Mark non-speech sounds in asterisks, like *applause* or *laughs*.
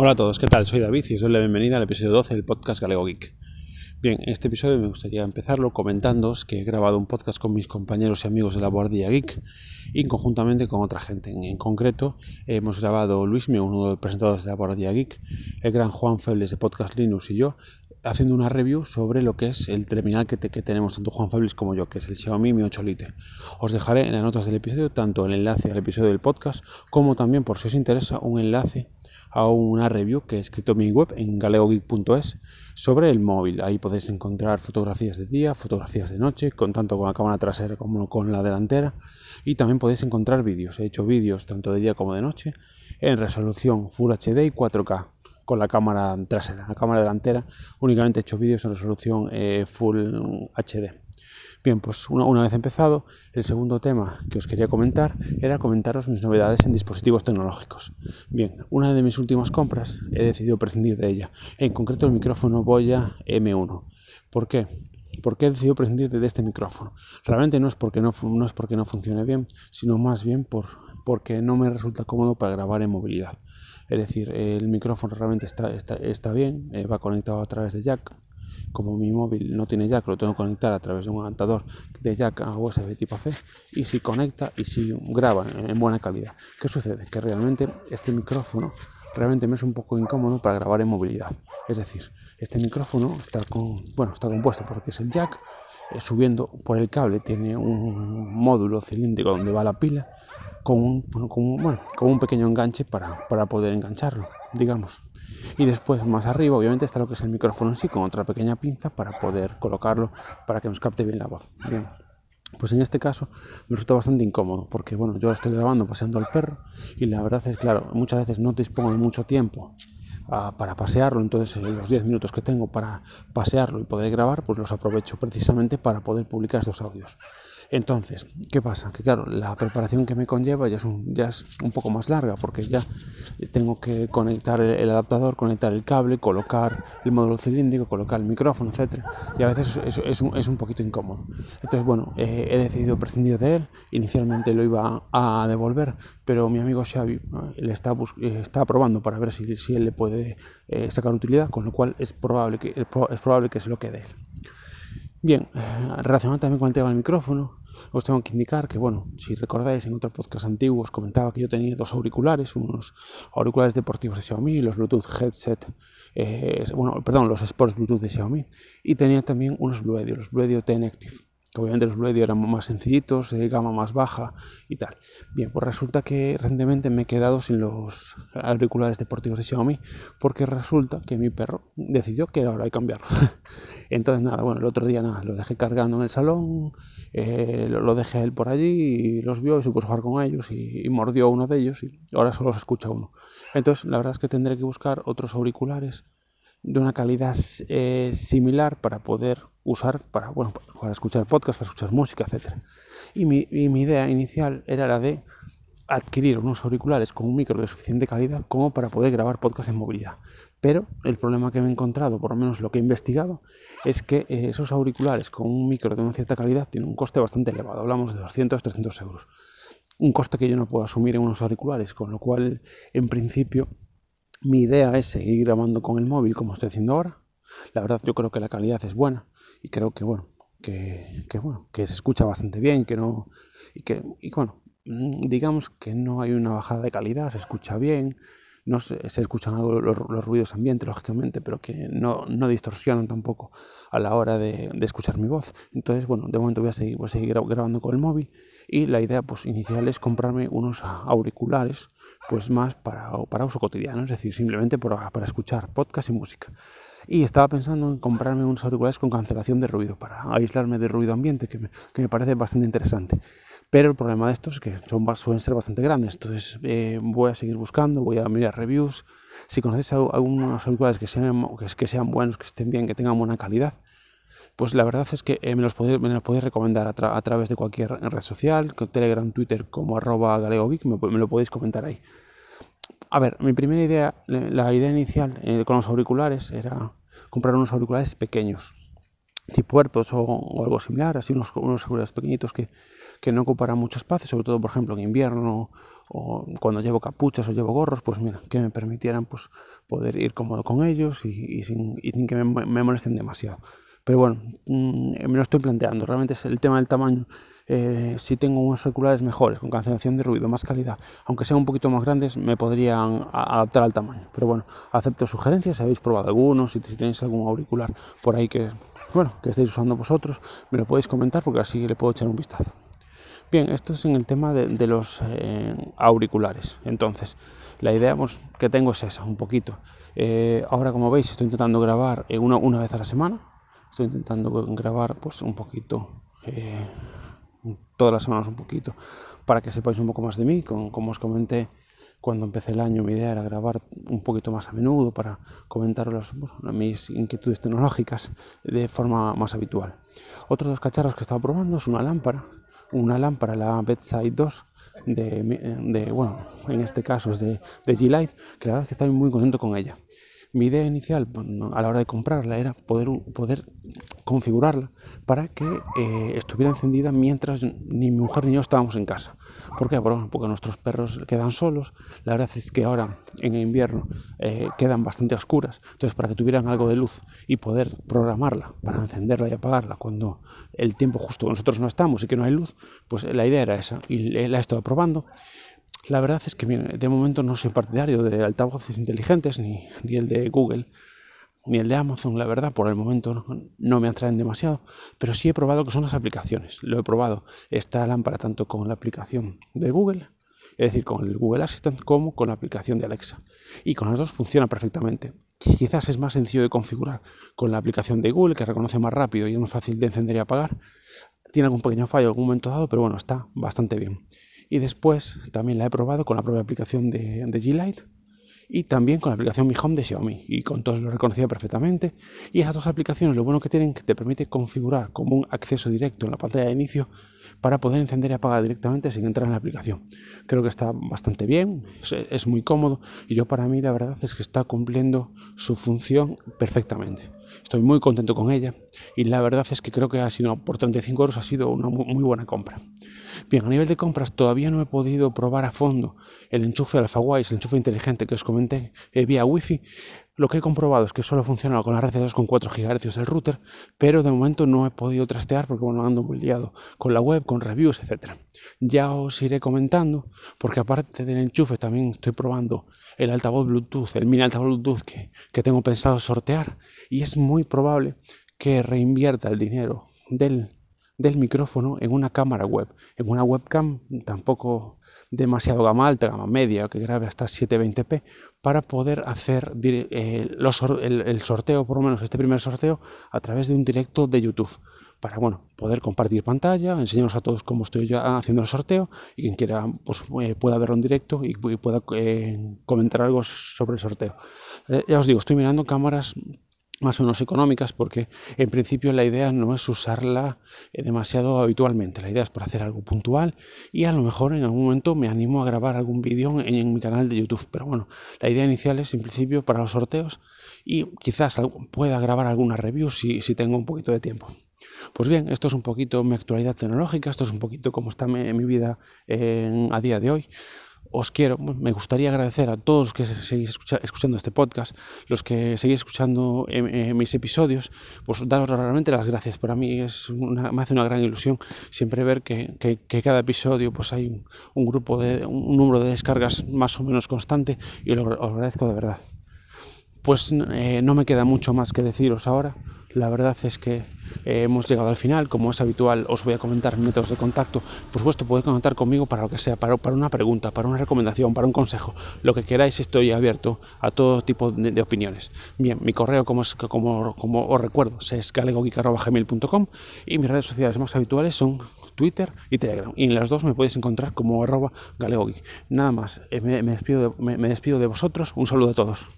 Hola a todos, ¿qué tal? Soy David y os doy la bienvenida al episodio 12 del podcast Galego Geek. Bien, en este episodio me gustaría empezarlo comentándoos que he grabado un podcast con mis compañeros y amigos de la Guardia Geek y conjuntamente con otra gente. En, concreto, hemos grabado Luisme, uno de los presentadores de la Guardia Geek, el gran Juan Febles de Podcast Linux y yo, haciendo una review sobre lo que es el terminal que, tenemos tanto Juan Febles como yo, que es el Xiaomi Mi 8 Lite. Os dejaré en las notas del episodio tanto el enlace al episodio del podcast como también, por si os interesa, un enlace a una review que he escrito en mi web en galeogeek.es sobre el móvil. Ahí podéis encontrar fotografías de día, fotografías de noche, con tanto con la cámara trasera como con la delantera. Y también podéis encontrar vídeos. He hecho vídeos tanto de día como de noche en resolución Full HD y 4K con la cámara trasera. La cámara delantera únicamente he hecho vídeos en resolución eh, Full HD. Bien, pues una, vez empezado, el segundo tema que os quería comentar era comentaros mis novedades en dispositivos tecnológicos. Bien, una de mis últimas compras he decidido prescindir de ella, en concreto el micrófono Boya M1. ¿Por qué? ¿Por qué he decidido prescindir de este micrófono? Realmente no es porque no, no, es porque no funcione bien, sino más bien por, porque no me resulta cómodo para grabar en movilidad. Es decir, el micrófono realmente está, está, está bien, eh, va conectado a través de jack, como mi móvil no tiene jack, lo tengo que conectar a través de un adaptador de jack a USB tipo C y si conecta y si graba en buena calidad. ¿Qué sucede? Que realmente este micrófono realmente me es un poco incómodo para grabar en movilidad. Es decir, este micrófono está, con, bueno, está compuesto porque es el jack, eh, subiendo por el cable tiene un módulo cilíndrico donde va la pila con un, con bueno, con un pequeño enganche para, para poder engancharlo, digamos. Y después más arriba obviamente está lo que es el micrófono en sí con otra pequeña pinza para poder colocarlo para que nos capte bien la voz. Bien. Pues en este caso me resulta bastante incómodo porque bueno, yo estoy grabando paseando al perro y la verdad es claro, muchas veces no dispongo de mucho tiempo ah, para pasearlo, entonces eh, los 10 minutos que tengo para pasearlo y poder grabar, pues los aprovecho precisamente para poder publicar estos audios. Entonces, ¿qué pasa? Que claro, la preparación que me conlleva ya es un, ya es un poco más larga porque ya tengo que conectar el, adaptador, conectar el cable, colocar el módulo cilíndrico, colocar el micrófono, etc. Y a veces es, es, un, es un, poquito incómodo. Entonces, bueno, he decidido prescindir de él. Inicialmente lo iba a, devolver, pero mi amigo Xavi le está, está probando para ver si, si él le puede eh, sacar utilidad, con lo cual es probable que, es probable que se lo quede él. Bien, relacionado también con el tema del micrófono, os tengo que indicar que, bueno, si recordáis en otro podcast antiguo os comentaba que yo tenía dos auriculares, unos auriculares deportivos de Xiaomi, los Bluetooth headset, eh, bueno, perdón, los Sports Bluetooth de Xiaomi, y tenía también unos Bluedio, los Bluedio Ten Active obviamente los Bluedio eran más sencillitos, de gama más baja y tal. Bien, pues resulta que recientemente me he quedado sin los auriculares deportivos de Xiaomi porque resulta que mi perro decidió que era hora de cambiarlo. *laughs* Entonces nada, bueno, el otro día nada, los dejé cargando en el salón, eh, lo, dejé él por allí y los vio y se puso a jugar con ellos y, y mordió uno de ellos y ahora solo se escucha uno. Entonces la verdad es que tendré que buscar otros auriculares de una calidad eh, similar para poder usar para, bueno, para escuchar podcast, para escuchar música, etc. Y mi, mi, idea inicial era la de adquirir unos auriculares con un micro de suficiente calidad como para poder grabar podcast en movilidad. Pero el problema que me he encontrado, por lo menos lo que he investigado, es que eh, esos auriculares con un micro de una cierta calidad tienen un coste bastante elevado. Hablamos de 200-300 euros. Un coste que yo no puedo asumir en unos auriculares, con lo cual, en principio, mi idea es seguir grabando con el móvil como estoy haciendo ahora. La verdad yo creo que la calidad es buena y creo que bueno, que, bueno, que se escucha bastante bien, que no y que y bueno, mm, digamos que no hay una bajada de calidad, se escucha bien, no se, escuchan los, ruidos ambientes, lógicamente, pero que no, no distorsionan tampoco a la hora de, escuchar mi voz. Entonces, bueno, de momento voy a seguir, voy a seguir grabando con el móvil y la idea pues, inicial es comprarme unos auriculares pues más para, para uso cotidiano, es decir, simplemente para, para escuchar podcast y música. Y estaba pensando en comprarme unos auriculares con cancelación de ruido, para aislarme del ruido ambiente, que me, que me parece bastante interesante. Pero el problema de estos es que son, suelen ser bastante grandes, entonces eh, voy a seguir buscando, voy a mirar reviews. Si conocéis algunos auriculares que sean, que, sean buenos, que estén bien, que tengan buena calidad, pues la verdad es que eh, me, los podéis, recomendar a, a, través de cualquier red social, Telegram, Twitter, como arroba galegogeek, me, me lo podéis comentar ahí. A ver, mi primera idea, la idea inicial eh, con los auriculares era comprar unos auriculares pequeños. Tipo AirPods o, algo similar, así unos, unos seguros pequeñitos que, que no ocuparán mucho espacio, sobre todo por ejemplo en invierno o cuando llevo capuchas o llevo gorros, pues mira, que me permitieran pues poder ir cómodo con ellos y, sin, que me, molesten demasiado. Pero bueno, mm, me lo estoy planteando. Realmente es el tema del tamaño. Eh, si tengo unos circulares mejores, con cancelación de ruido, más calidad, aunque sean un poquito más grandes, me podrían adaptar al tamaño. Pero bueno, acepto sugerencias. Si habéis probado algunos, si, tenéis algún auricular por ahí que, bueno, que estéis usando vosotros, me lo podéis comentar porque así le puedo echar un vistazo. Bien, esto es en el tema de, los eh, auriculares. Entonces, la idea pues, que tengo es esa, un poquito. Eh, ahora, como veis, estoy intentando grabar eh, una, una, vez a la semana. Estoy intentando grabar pues un poquito, todas las semanas un poquito, para que sepáis un poco más de mí. como os comenté cuando empecé el año, mi idea era grabar un poquito más a menudo para comentar mis inquietudes tecnológicas de forma más habitual. Otros dos cacharros que he estado probando es una lámpara una lámpara, la Bedside 2, de, de, bueno, en este caso es de, de G-Light, que la verdad es que estoy muy contento con ella. Mi idea inicial a la hora de comprarla era poder, poder configurarla para que eh, estuviera encendida mientras ni mi mujer ni yo estábamos en casa. ¿Por qué? Porque nuestros perros quedan solos. La verdad es que ahora en invierno eh, quedan bastante oscuras. Entonces, para que tuvieran algo de luz y poder programarla para encenderla y apagarla cuando el tiempo justo nosotros no estamos y que no hay luz, pues la idea era esa. Y la he estado probando. La verdad es que de momento no soy partidario de altavoces inteligentes, ni, ni, el de Google, ni el de Amazon, la verdad, por el momento no, me atraen demasiado, pero sí he probado que son las aplicaciones. Lo he probado esta lámpara tanto con la aplicación de Google, es decir, con el Google Assistant, como con la aplicación de Alexa. Y con las dos funciona perfectamente. Quizás es más sencillo de configurar con la aplicación de Google, que reconoce más rápido y es más fácil de encender y apagar. Tiene algún pequeño fallo en algún momento dado, pero bueno, está bastante bien. Y después también la he probado con la propia aplicación de, de G-Lite y también con la aplicación Mi Home de Xiaomi y con todos lo reconocía perfectamente. Y esas dos aplicaciones lo bueno que tienen que te permite configurar como un acceso directo en la pantalla de inicio para poder encender y apagar directamente sin entrar en la aplicación. Creo que está bastante bien es, es muy cómodo y yo para mí la verdad es que está cumpliendo su función perfectamente estoy muy contento con ella y la verdad es que creo que ha sido por 35 euros ha sido una muy buena compra Bien, a nivel de compras todavía no he podido probar a fondo el enchufe AlphaWise, el enchufe inteligente que os comenté eh, vía Wi-Fi. Lo que he comprobado es que solo funciona con la red de 2,4 GHz el router, pero de momento no he podido trastear porque bueno, ando muy liado con la web, con reviews, etc. Ya os iré comentando, porque aparte del enchufe también estoy probando el altavoz Bluetooth, el mini altavoz Bluetooth que, que tengo pensado sortear y es muy probable que reinvierta el dinero del del micrófono en una cámara web, en una webcam tampoco demasiado gama alta, gama media, que grabe hasta 720p, para poder hacer eh, el, sorteo, por lo menos este primer sorteo, a través de un directo de YouTube. Para bueno, poder compartir pantalla, enseñaros a todos cómo estoy ya haciendo el sorteo y quien quiera pues, eh, pueda verlo en directo y, pueda eh, comentar algo sobre el sorteo. ya os digo, estoy mirando cámaras más o menos económicas porque en principio la idea no es usarla eh, demasiado habitualmente, la idea es por hacer algo puntual y a lo mejor en algún momento me animo a grabar algún vídeo en, mi canal de YouTube, pero bueno, la idea inicial es en principio para los sorteos y quizás pueda grabar alguna review si, si tengo un poquito de tiempo. Pues bien, esto es un poquito mi actualidad tecnológica, esto es un poquito cómo está mi vida a día de hoy os quiero, me gustaría agradecer a todos los que seguís escuchando este podcast, los que seguís escuchando mis episodios, pues daros realmente las gracias. Para mí es me hace una gran ilusión siempre ver que, que, cada episodio pues hay un, grupo de un número de descargas más o menos constante y os lo agradezco de verdad. Pues eh, no me queda mucho más que deciros ahora. La verdad es que eh, hemos llegado al final. Como es habitual, os voy a comentar métodos de contacto. Por supuesto, podéis contar conmigo para lo que sea, para, una pregunta, para una recomendación, para un consejo. Lo que queráis, estoy abierto a todo tipo de, opiniones. Bien, mi correo, como os recuerdo, es galegogeek.com y mis redes sociales más habituales son Twitter y Telegram. Y en las dos me podéis encontrar como arroba galegogeek. Nada más, eh, me, despido me despido de vosotros. Un saludo a todos.